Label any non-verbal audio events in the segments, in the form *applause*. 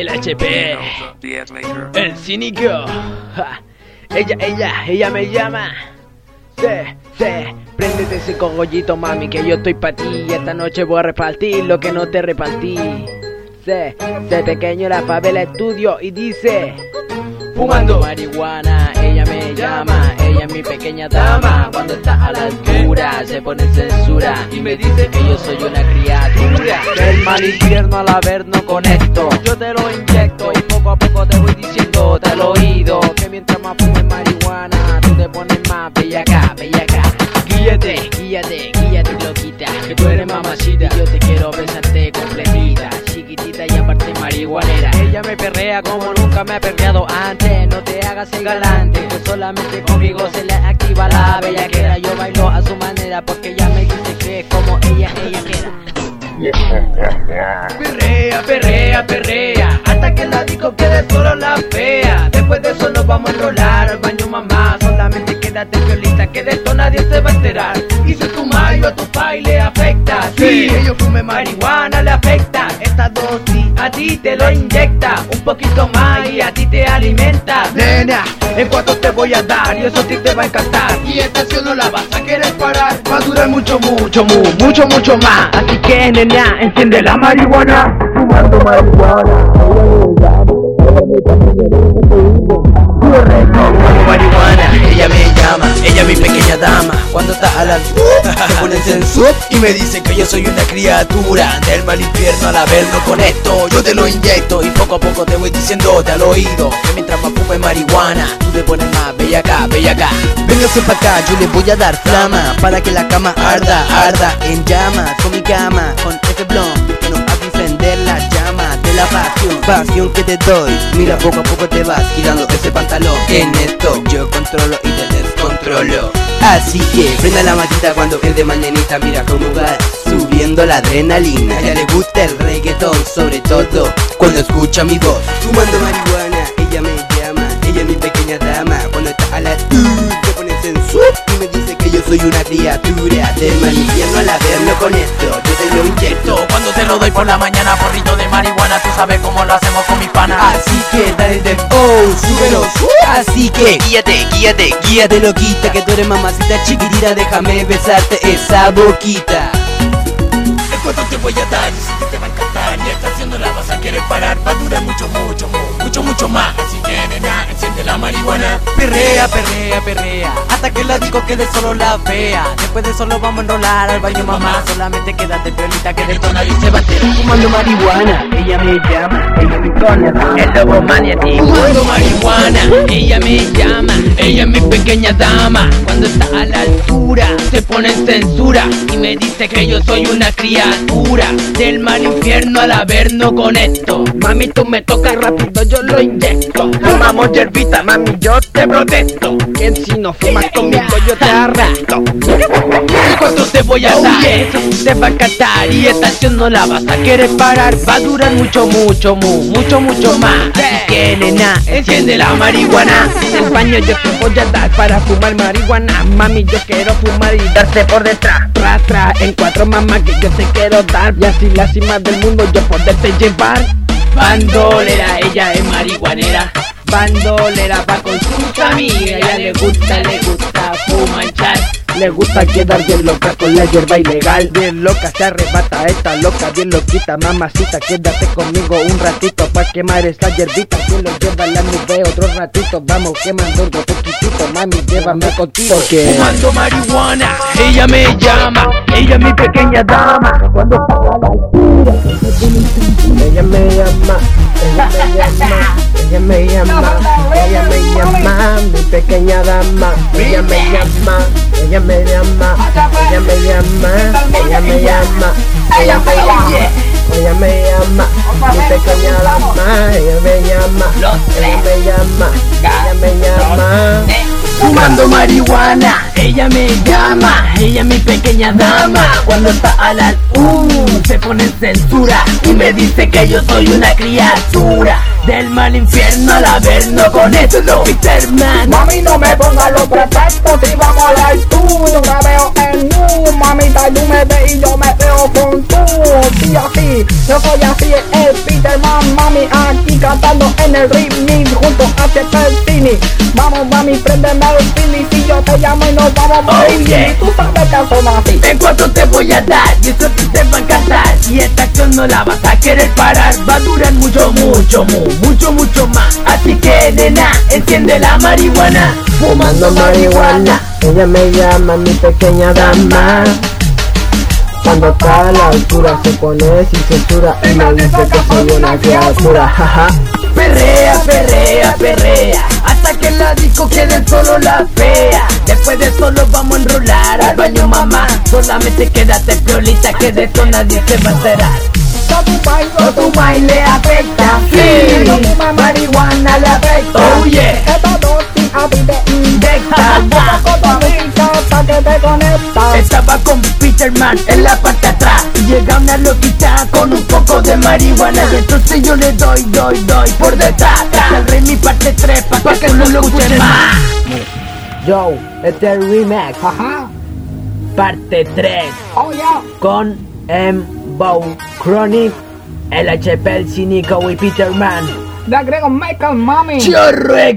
el HP, el cínico. Ella, ella, ella me llama. Se, se, préndete ese cogollito, mami, que yo estoy pa' ti. Esta noche voy a repartir lo que no te repartí. Se, se, pequeño, la favela estudio y dice. Fumando marihuana, ella me llama, ella es mi pequeña dama. Cuando está a la altura, se pone censura y me dice que yo soy una criatura. Del mal infierno al averno conecto, yo te lo inyecto y poco a poco te voy diciendo al oído que mientras perrea como nunca me ha perreado antes. No te hagas el galante, que solamente conmigo se le activa la bellaquera. Yo bailo a su manera porque ella me dice que como ella, ella quiera. Perrea, perrea, perrea, hasta que la disco quede solo la fea. Después de eso nos vamos a enrolar al baño mamá. Solamente quédate violita, que de esto nadie se va a enterar. Y si tu mayo a tu pai le afecta, sí, ellos fume marihuana le afecta. Esta dosis a ti te lo inyecta, un poquito más y a ti te alimenta. Nena, en cuanto te voy a dar y eso a ti te va a encantar. Y esta acción no la vas a querer parar, va a durar mucho, mucho, mu- mucho, mucho más. Así que nena, enciende la marihuana, fumando marihuana. Como marihuana, ella mi pequeña dama. Cuando está a la *laughs* se pone censura y me dice que yo soy una criatura del mal infierno al haberlo con esto. Yo te lo inyecto y poco a poco te voy diciéndote al oído que mientras más fume marihuana, tú te pones más bella acá, bella acá. Véngase pa' acá, yo le voy a dar flama para que la cama arda, arda en llamas con mi cama, con ese blon que nos hace encender la llama de la pasión, pasión que te doy. Mira, poco a poco te vas quitando ese pantalón. En esto yo controlo y te Así que prenda la maquita cuando es de mañanita. Mira cómo va subiendo la adrenalina. A ella le gusta el reggaetón, sobre todo cuando escucha mi voz. Fumando marihuana, ella me llama. Ella es mi pequeña dama. Cuando está a la se pone sensual y me dice que yo soy una criatura del mal infierno al verlo con esto. Yo te lo inyecto Cuando te lo doy por la mañana, porrito de marihuana, tú sabes cómo lo hacemos con mis panas. Así que dale de oh, súbelo, Así que guíate, guíate, guíate loquita Que tú eres mamacita chiquitita. Déjame besarte esa boquita. En cuanto te voy a dar, y si te va a encantar. Y esta acción no la vas a querer parar, va a durar mucho, mucho, mu- mucho, mucho más. Así que nena, enciende la marihuana. Perrea, perrea, perrea. Hasta que la disco quede solo la fea Después de eso nos vamos a enrolar al baño mamá. Solamente quédate violita que de esto nadie se va a enterar Fumando marihuana, ella me llama. Ella me pone el lobo maniático Fumando marihuana, ella me llama. Ella es mi pequeña dama. Cuando está a la altura se pone en censura. Y me dice que yo soy una criatura. Del mal infierno al averno con esto. Mami tú me tocas rápido yo lo inyecto Fumamos hierbita mami yo te protesto. Que si no fumas conmigo yo te arresto ¿Y cuánto te voy a dar? Te va a encantar y esta acción no la vas a querer parar. Va a durar mucho, mucho, mu- mucho, mucho más. Así que nena, enciende la marihuana. En el baño yo te voy a dar para fumar marihuana. Mami yo quiero fumar y darte por detrás. Tras, tras, en cuatro mamás que yo te quiero dar. Y así la cima del mundo yo poderte llevar Bandolera, ella es marihuanera. Bandolera va con sus amigas Ella le gusta, le gusta fumanchar Le gusta quedar bien loca con la hierba ilegal. Bien loca, se arrebata esta loca Bien loquita, mamacita Quédate conmigo un ratito Pa' quemar esta hierbita. Que lo lleva la nube otro ratito Vamos quemando otro poquitito Mami, llévame contigo Porque fumando marihuana Ella me llama Ella es mi pequeña dama. Cuando ella me llama, ella me llama, ella me llama, ella me llama, mi pequeña dama, ella me llama, ella me llama, ella me llama, ella me llama, ella me llama, ella me llama, mi pequeña dama, ella me llama, ella me llama, ella me llama. Fumando marihuana, ella me llama, ella mi pequeña dama. Cuando está a la uh, se pone en censura y me dice que yo soy una criatura Del mal infierno al averno con esto Peterman Mami no me ponga los pretextos. Si vamos al estudio Me veo en nu, mamita tú me ves y yo me veo con tú. Sí así, yo soy así, el Peterman Mami aquí cantando en el remix junto a Cine Vamos mami, préndeme el cine Si yo te llamo y nos vamos a Oh, yeah. Tú sabes que somos así. En cuanto te voy a dar y eso a ti te va a encantar. Y esta acción no la vas a querer parar Va a durar mucho, mucho, mu- mucho, mucho más Así que nena, enciende la marihuana Fumando marihuana Ella me llama mi pequeña dama. Cuando está a la altura se pone sin censura y me dice que soy una criatura. Jaja. Perrea, perrea, perrea Hasta que la disco quede solo la fea Después de eso nos vamos a enrolar al baño mamá Solamente quédate piolita que de esto nadie se va a enterar Yo tu bailo, O tu baile afecta, sí. Marihuana le afecta. Oh yeah. Esta dosis a ti te Inyecta, hasta que te Estaba con Peterman en la parte de atrás. Y llega una loquita con un poco de marihuana. Y entonces yo le doy, doy, doy por detrás. Es el rey mi parte 3 pa' que no lo escuchen más. Yo, este es el remix, Ajá, parte 3 oh yeah. Con M. Bow Chronic, el HP, el cínico y Peterman. Le agrego Michael Mami Chorre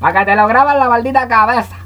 Para que te lo grabes en la maldita cabeza